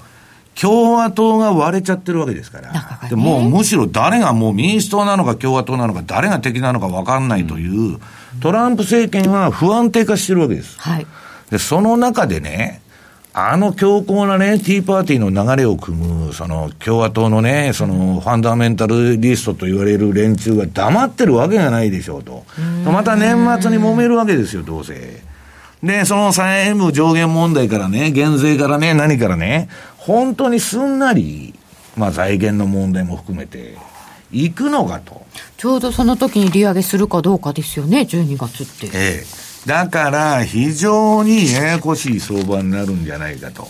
共和党が割れちゃってるわけですから。ね、でもうむしろ誰がもう民主党なのか共和党なのか誰が敵なのか分かんないという、うん、トランプ政権は不安定化してるわけです。はい。で、その中でね、あの強硬なね、ティーパーティーの流れを組む、その共和党のね、そのファンダメンタルリストと言われる連中が黙ってるわけがないでしょうと。また年末に揉めるわけですよ、どうせ。で、その債務上限問題からね、減税からね、何からね、本当にすんなり、まあ財源の問題も含めて、行くのかと。ちょうどその時に利上げするかどうかですよね、12月って。ええ。だから非常にややこしい相場になるんじゃないかと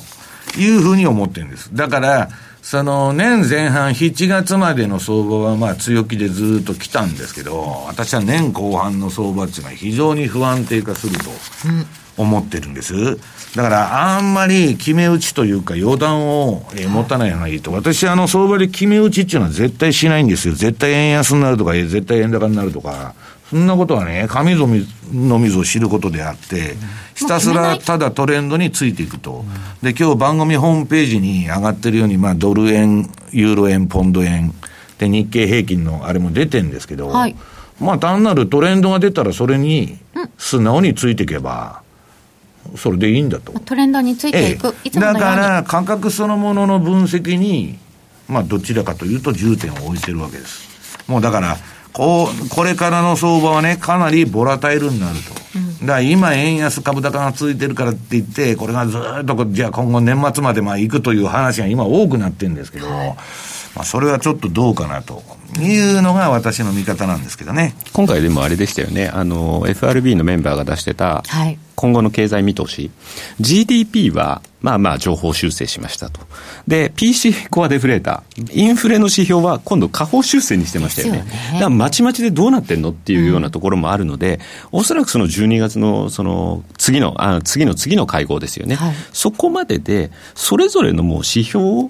いうふうに思ってるんです。だから、その年前半7月までの相場はまあ強気でずっと来たんですけど、私は年後半の相場っていうのは非常に不安定化すると思ってるんです。だからあんまり決め打ちというか予断を持たない方がいいと。私あの相場で決め打ちっていうのは絶対しないんですよ。絶対円安になるとか、絶対円高になるとか。そんなことはね、神の水を知ることであって、ひたすらただトレンドについていくと。で、今日番組ホームページに上がってるように、まあ、ドル円、ユーロ円、ポンド円、で、日経平均のあれも出てるんですけど、はい、まあ、単なるトレンドが出たらそれに素直についていけば、それでいいんだと。トレンドについていく。ええ、だから、価格そのものの分析に、まあ、どちらかというと重点を置いてるわけです。もうだから、こう、これからの相場はね、かなりボラタイルになると。うん、だから今、円安株高が続いてるからって言って、これがずっと、じゃあ今後年末までまあ行くという話が今多くなってるんですけど、はい、まあそれはちょっとどうかなというのが私の見方なんですけどね。今回でもあれでしたよね、あの、FRB のメンバーが出してた、はい、今後の経済見通し、GDP は、まあまあ情報修正しましたと。で、PC コアデフレーター、インフレの指標は今度下方修正にしてましたよね。よねだからまちまちでどうなってんのっていうようなところもあるので、うん、おそらくその12月のその次の、あ次の次の会合ですよね。はい、そこまでで、それぞれのもう指標を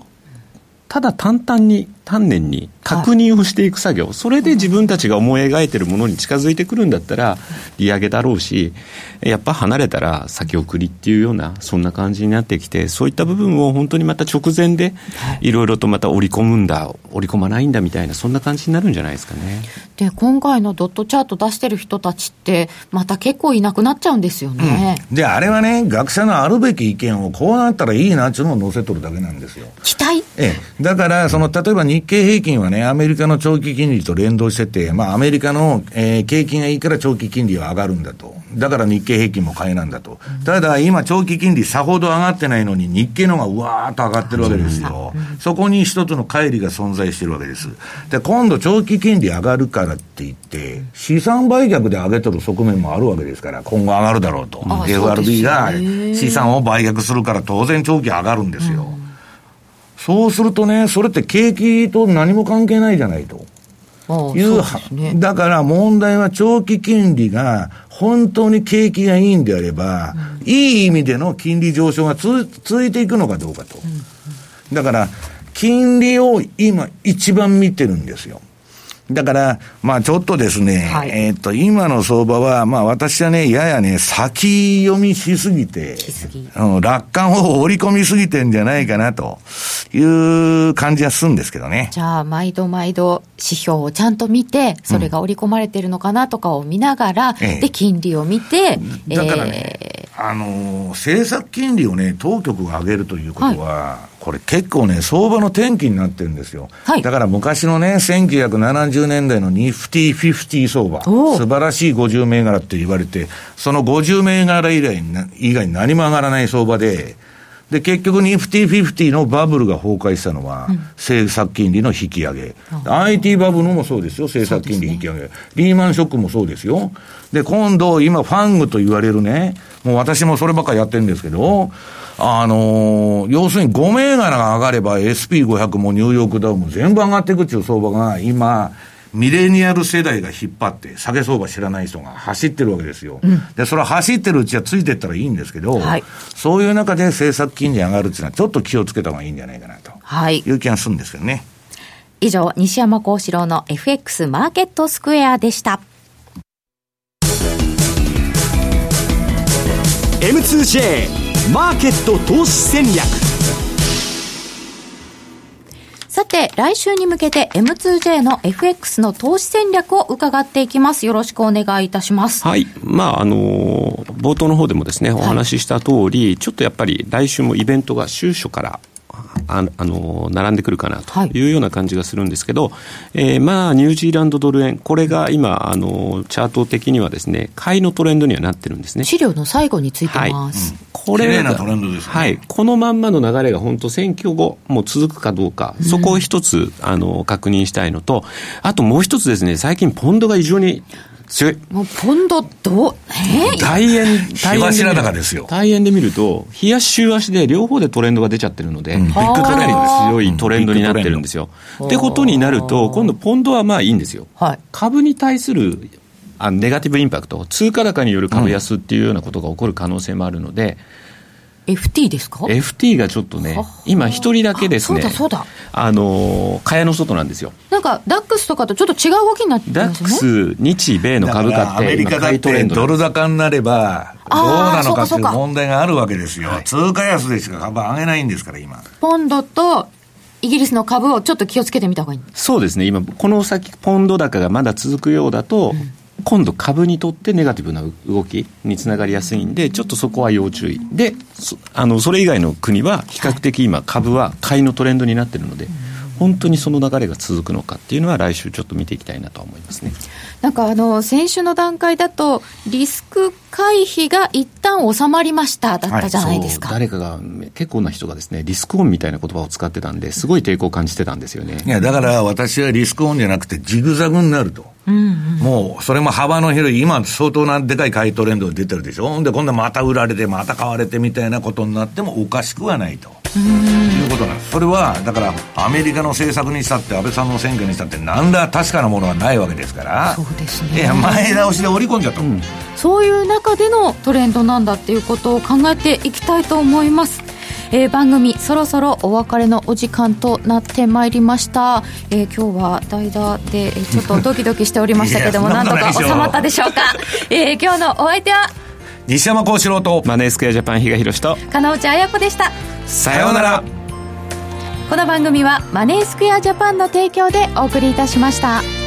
ただ淡々に丹念に確認をしていく作業、はい、それで自分たちが思い描いてるものに近づいてくるんだったら、利上げだろうし、やっぱ離れたら先送りっていうような、そんな感じになってきて、そういった部分を本当にまた直前で、いろいろとまた織り込むんだ、織り込まないんだみたいな、そんな感じになるんじゃないですかね。で、今回のドットチャート出してる人たちって、また結構いなくなっちゃうんですよね。うん、で、あれはね、学者のあるべき意見をこうなったらいいなっていうのを載せとるだけなんですよ。期待？ええ。だから、その、例えば日経平均はね、アメリカの長期金利と連動してて、まあ、アメリカの、えー、景気がいいから長期金利は上がるんだと。だから日経平均も買いなんだと。ただ、今、長期金利さほど上がってないのに、日経の方がうわーっと上がってるわけですよ。そこに一つの乖離が存在してるわけです。で、今度、長期金利上がるからって言って、資産売却で上げてる側面もあるわけですから、今後上がるだろうと。FRB が資産を売却するから当然長期上がるんですよ。そうするとね、それって景気と何も関係ないじゃないと。いう、ね、だから問題は長期金利が本当に景気がいいんであれば、うん、いい意味での金利上昇が続いていくのかどうかと。うんうん、だから、金利を今一番見てるんですよ。だから、まあちょっとですね、はい、えっ、と、今の相場は、まあ私はね、ややね、先読みしすぎて、うん、楽観を織り込みすぎてんじゃないかなという感じはするんですけどね。じゃあ、毎度毎度指標をちゃんと見て、それが織り込まれてるのかなとかを見ながら、うん、で、金利を見て、だからね、えー、あの、政策金利をね、当局が上げるということは、はいこれ結構ね、相場の転機になってるんですよ。はい、だから昔のね、1970年代のニフティ50相場、素晴らしい50銘柄って言われて、その50銘柄以外以外に何も上がらない相場で、で、結局ニフティ50のバブルが崩壊したのは、政策金利の引き上げ。IT バブルもそうですよ、政策金利引き上げ、ね。リーマンショックもそうですよ。で、今度、今、ファングと言われるね、もう私もそればっかりやってるんですけど、あのー、要するに5銘柄が上がれば SP500 もニューヨークダウも全部上がっていくっていう相場が今、ミレニアル世代が引っ張って、下げ相場知らない人が走ってるわけですよ。うん、で、それは走ってるうちはついてったらいいんですけど、はい、そういう中で政策金利上がるっていうのはちょっと気をつけた方がいいんじゃないかなと。はい。いう気がするんですけどね。以上、西山幸四郎の FX マーケットスクエアでした。M2J マーケット投資戦略さて、来週に向けて M2J の FX の投資戦略を伺っていきます。よろしくお願いいたします。はい。まあ、あの冒頭の方でもですね、お話しした通り、はい、ちょっとやっぱり来週もイベントが週初からああの並んでくるかなというような感じがするんですけど、はい、えー、まあ、ニュージーランドドル円、これが今、あのチャート的にはですね、買いのトレンドにはなってるんですね。資料の最後についてます。はいうん、これなトレンドです、ね、はい。このまんまの流れが本当選挙後も続くかどうか、そこを一つ、あの、確認したいのと、あともう一つですね、最近ポンドが異常に強い。もうポンドどう、え？ー、大円、大円で高ですよ。大円で見ると、日足週足で両方でトレンドが出ちゃってるので、うん、かなり強いトレンドになってるんですよ。ってことになると、今度ポンドはまあいいんですよ。はい、株に対するあネガティブインパクト、通貨高による株安っていうようなことが起こる可能性もあるので、FT ですか ?FT がちょっとね、今一人だけですね、そうだそうだ。あの、蚊帳の外なんですよ。なんか、ダックスとかとちょっと違う動きになってますね。ダックス、日米の株価って、アメリカだってドル高になれば、どうなのかっていう問題があるわけですよ。通貨安でしか株上げないんですから、今。ポンドとイギリスの株をちょっと気をつけてみた方がいいそうですね、今、この先、ポンド高がまだ続くようだと、うん今度株にとってネガティブな動きにつながりやすいんで、ちょっとそこは要注意。で、あの、それ以外の国は比較的今株は買いのトレンドになってるので、本当にその流れが続くのかっていうのは来週ちょっと見ていきたいなと思いますね。なんかあの先週の段階だとリスク回避が一旦収まりましただったじゃないですか、はい、誰かが結構な人がですねリスクオンみたいな言葉を使ってたんですごい抵抗を感じてたんですよね。いやだから私はリスクオンじゃなくてジグザグになると。もう、それも幅の広い、今相当なでかい買いトレンドが出てるでしょ？ほんで、今度また売られて、また買われてみたいなことになってもおかしくはないと。いうことなんです。それは、だから、アメリカの政策にしたって、安倍さんの選挙にしたって、何ら確かなものはないわけですから。そうですね。前倒しで織り込んじゃった、うん、そういう中でのトレンドなんだっていうことを考えていきたいと思います。えー、番組そろそろお別れのお時間となってまいりました、えー、今日は代打で ちょっとドキドキしておりましたけどもなんとか収まったでしょうか、えー、今日のお相手は西山幸四郎とマネースクエアジャパン比嘉宏と金内彩子でした。さようなら。この番組はマネースクエアジャパンの提供でお送りいたしました。